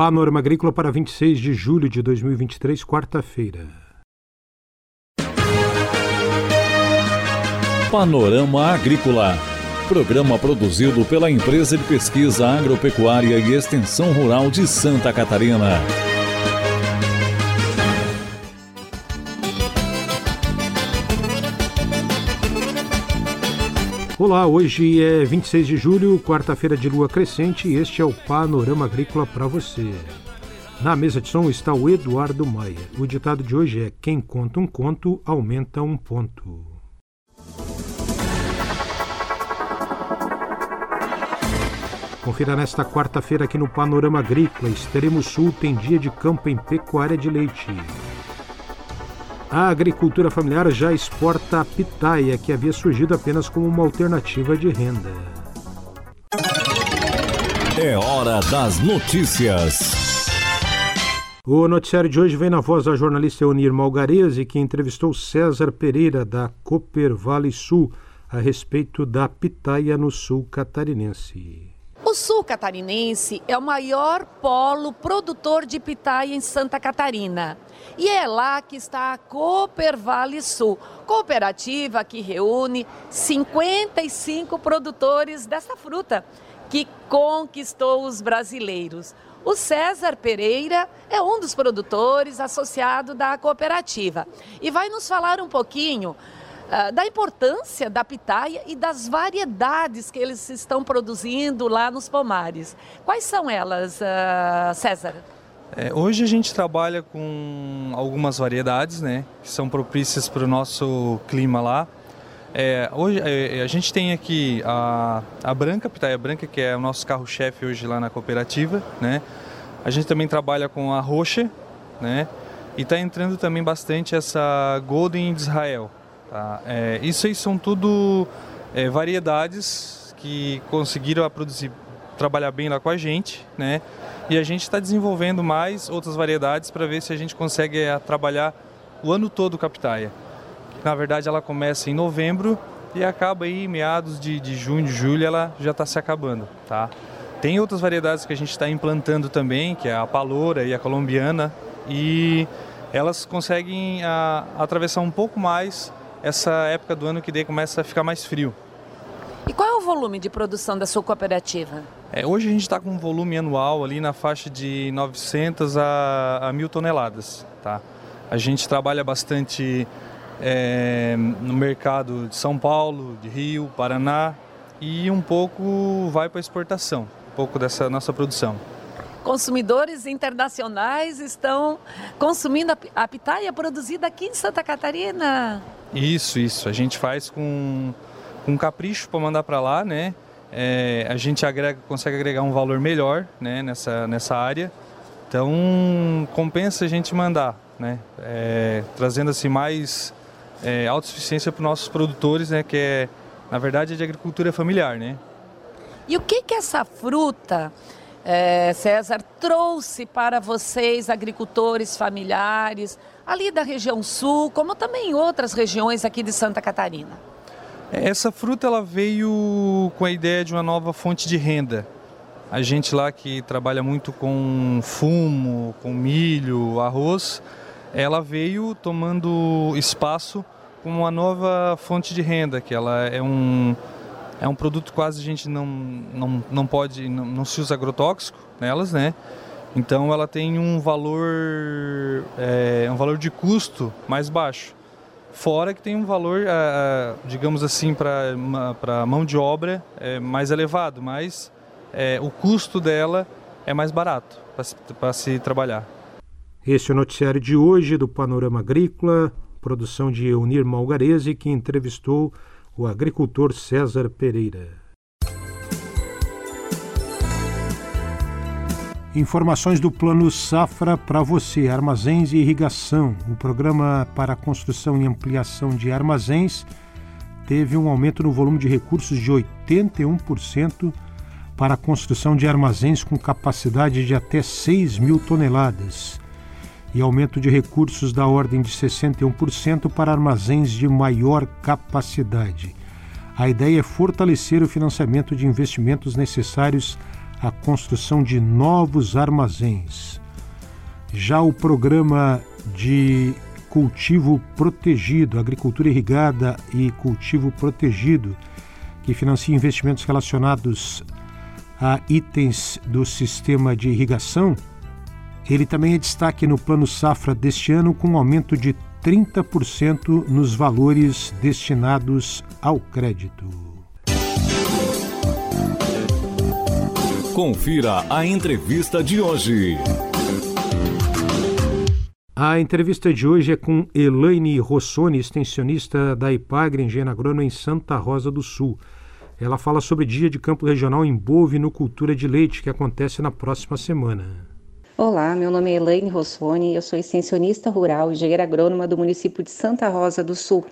Panorama Agrícola para 26 de julho de 2023, quarta-feira. Panorama Agrícola. Programa produzido pela Empresa de Pesquisa Agropecuária e Extensão Rural de Santa Catarina. Olá, hoje é 26 de julho, quarta-feira de lua crescente, e este é o Panorama Agrícola para você. Na mesa de som está o Eduardo Maia. O ditado de hoje é: Quem conta um conto, aumenta um ponto. Confira nesta quarta-feira aqui no Panorama Agrícola. Extremo Sul tem dia de campo em pecuária de leite. A agricultura familiar já exporta a pitaia, que havia surgido apenas como uma alternativa de renda. É hora das notícias. O noticiário de hoje vem na voz da jornalista Eunir Malgarese, que entrevistou César Pereira, da Cooper Vale Sul, a respeito da pitaia no sul catarinense. O sul catarinense é o maior polo produtor de pitaia em Santa Catarina. E é lá que está a Cooper Vale Sul, cooperativa que reúne 55 produtores dessa fruta que conquistou os brasileiros. O César Pereira é um dos produtores associado da cooperativa e vai nos falar um pouquinho uh, da importância da pitaia e das variedades que eles estão produzindo lá nos pomares. Quais são elas, uh, César? É, hoje a gente trabalha com algumas variedades, né, que são propícias para o nosso clima lá. É, hoje é, a gente tem aqui a, a branca, a pitaia branca, que é o nosso carro-chefe hoje lá na cooperativa, né. A gente também trabalha com a roxa, né, e está entrando também bastante essa Golden de Israel. Tá? É, isso aí são tudo é, variedades que conseguiram produzir, trabalhar bem lá com a gente, né. E a gente está desenvolvendo mais outras variedades para ver se a gente consegue é, trabalhar o ano todo com a pitaia. Na verdade, ela começa em novembro e acaba aí meados de, de junho, julho, ela já está se acabando, tá? Tem outras variedades que a gente está implantando também, que é a paloura e a colombiana, e elas conseguem a, atravessar um pouco mais essa época do ano que daí começa a ficar mais frio. E qual é o volume de produção da sua cooperativa? É, hoje a gente está com um volume anual ali na faixa de 900 a, a 1.000 toneladas. Tá? A gente trabalha bastante é, no mercado de São Paulo, de Rio, Paraná e um pouco vai para exportação, um pouco dessa nossa produção. Consumidores internacionais estão consumindo a pitaia produzida aqui em Santa Catarina. Isso, isso. A gente faz com, com capricho para mandar para lá, né? é, a gente agrega, consegue agregar um valor melhor né, nessa, nessa área. Então compensa a gente mandar, né, é, trazendo assim mais é, autossuficiência para os nossos produtores, né, que é na verdade é de agricultura familiar, né. E o que que essa fruta, é, César, trouxe para vocês agricultores familiares ali da região sul, como também em outras regiões aqui de Santa Catarina? Essa fruta ela veio com a ideia de uma nova fonte de renda. A gente lá que trabalha muito com fumo, com milho, arroz, ela veio tomando espaço como uma nova fonte de renda, que ela é um é um produto quase a gente não não, não pode não, não se usa agrotóxico nelas, né? Então ela tem um valor é, um valor de custo mais baixo. Fora que tem um valor, uh, digamos assim, para mão de obra é mais elevado, mas é, o custo dela é mais barato para se, se trabalhar. Este é o noticiário de hoje do Panorama Agrícola, produção de Eunir Malgarese, que entrevistou o agricultor César Pereira. Informações do Plano Safra para você, armazéns e irrigação. O programa para construção e ampliação de armazéns teve um aumento no volume de recursos de 81% para a construção de armazéns com capacidade de até 6 mil toneladas e aumento de recursos da ordem de 61% para armazéns de maior capacidade. A ideia é fortalecer o financiamento de investimentos necessários a construção de novos armazéns. Já o programa de cultivo protegido, agricultura irrigada e cultivo protegido, que financia investimentos relacionados a itens do sistema de irrigação, ele também é destaque no Plano Safra deste ano, com um aumento de 30% nos valores destinados ao crédito. Confira a entrevista de hoje. A entrevista de hoje é com Elaine Rossoni, extensionista da Ipagre Engenharia Agrônoma em Santa Rosa do Sul. Ela fala sobre Dia de Campo Regional em Bovinocultura de Leite, que acontece na próxima semana. Olá, meu nome é Elaine Rossoni, eu sou extensionista rural e engenheira agrônoma do município de Santa Rosa do Sul,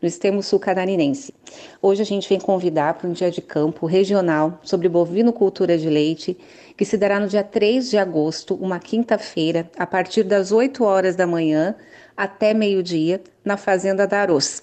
no extremo sul catarinense. Hoje a gente vem convidar para um dia de campo regional sobre bovinocultura de leite, que se dará no dia 3 de agosto, uma quinta-feira, a partir das 8 horas da manhã até meio-dia, na Fazenda da Aroz.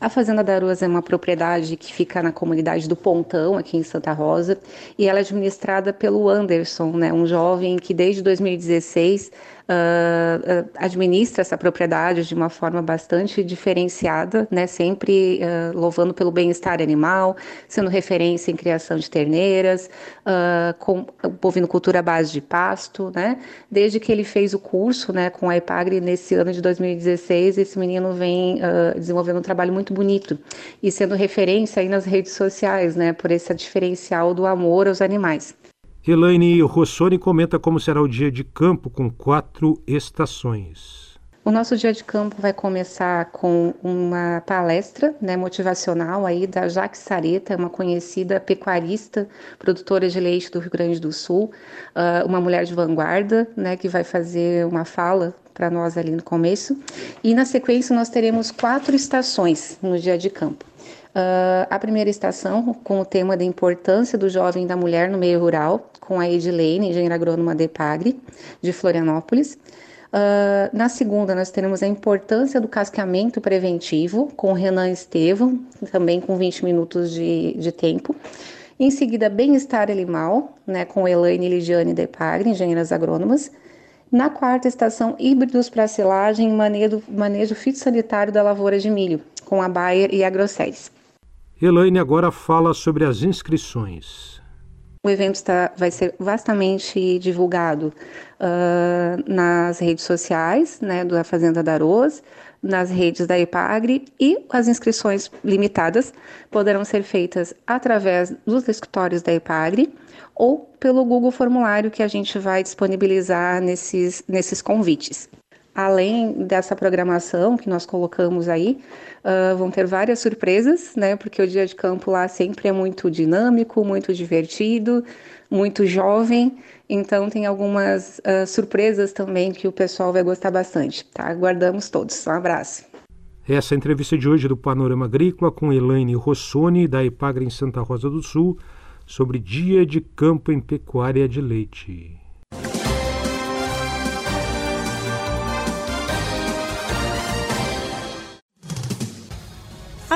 A Fazenda da Aruas é uma propriedade que fica na comunidade do Pontão, aqui em Santa Rosa, e ela é administrada pelo Anderson, né, um jovem que desde 2016 uh, administra essa propriedade de uma forma bastante diferenciada, né, sempre uh, louvando pelo bem-estar animal, sendo referência em criação de terneiras, uh, com bovinocultura à base de pasto, né, desde que ele fez o curso, né, com a Ipagre nesse ano de 2016, esse menino vem desenvolvendo um trabalho muito bonito e sendo referência aí nas redes sociais, né, por esse diferencial do amor aos animais. Elaine Rossoni comenta como será o dia de campo com quatro estações. O nosso dia de campo vai começar com uma palestra né, motivacional aí da Jaque Sareta, uma conhecida pecuarista, produtora de leite do Rio Grande do Sul, uh, uma mulher de vanguarda, né, que vai fazer uma fala para nós ali no começo. E na sequência nós teremos quatro estações no dia de campo. Uh, a primeira estação, com o tema da importância do jovem e da mulher no meio rural, com a Edilene, engenheira agrônoma de Pagre, de Florianópolis. Uh, na segunda, nós teremos a importância do casqueamento preventivo, com Renan Estevam, também com 20 minutos de, de tempo. Em seguida, bem-estar animal, né, com Elaine Ligiane de Pagre, engenheiras agrônomas. Na quarta estação, híbridos para silagem e manejo, manejo fitossanitário da lavoura de milho, com a Bayer e a Grosselis. Elaine agora fala sobre as inscrições. O evento está, vai ser vastamente divulgado uh, nas redes sociais né, da Fazenda da Aroz, nas redes da Ipagre e as inscrições limitadas poderão ser feitas através dos escritórios da Ipagre ou pelo Google Formulário que a gente vai disponibilizar nesses, nesses convites. Além dessa programação que nós colocamos aí, uh, vão ter várias surpresas, né? Porque o dia de campo lá sempre é muito dinâmico, muito divertido, muito jovem. Então tem algumas uh, surpresas também que o pessoal vai gostar bastante. Tá? Aguardamos todos. Um abraço. Essa é a entrevista de hoje do Panorama Agrícola com Elaine Rossoni, da Ipagre em Santa Rosa do Sul, sobre Dia de Campo em Pecuária de Leite.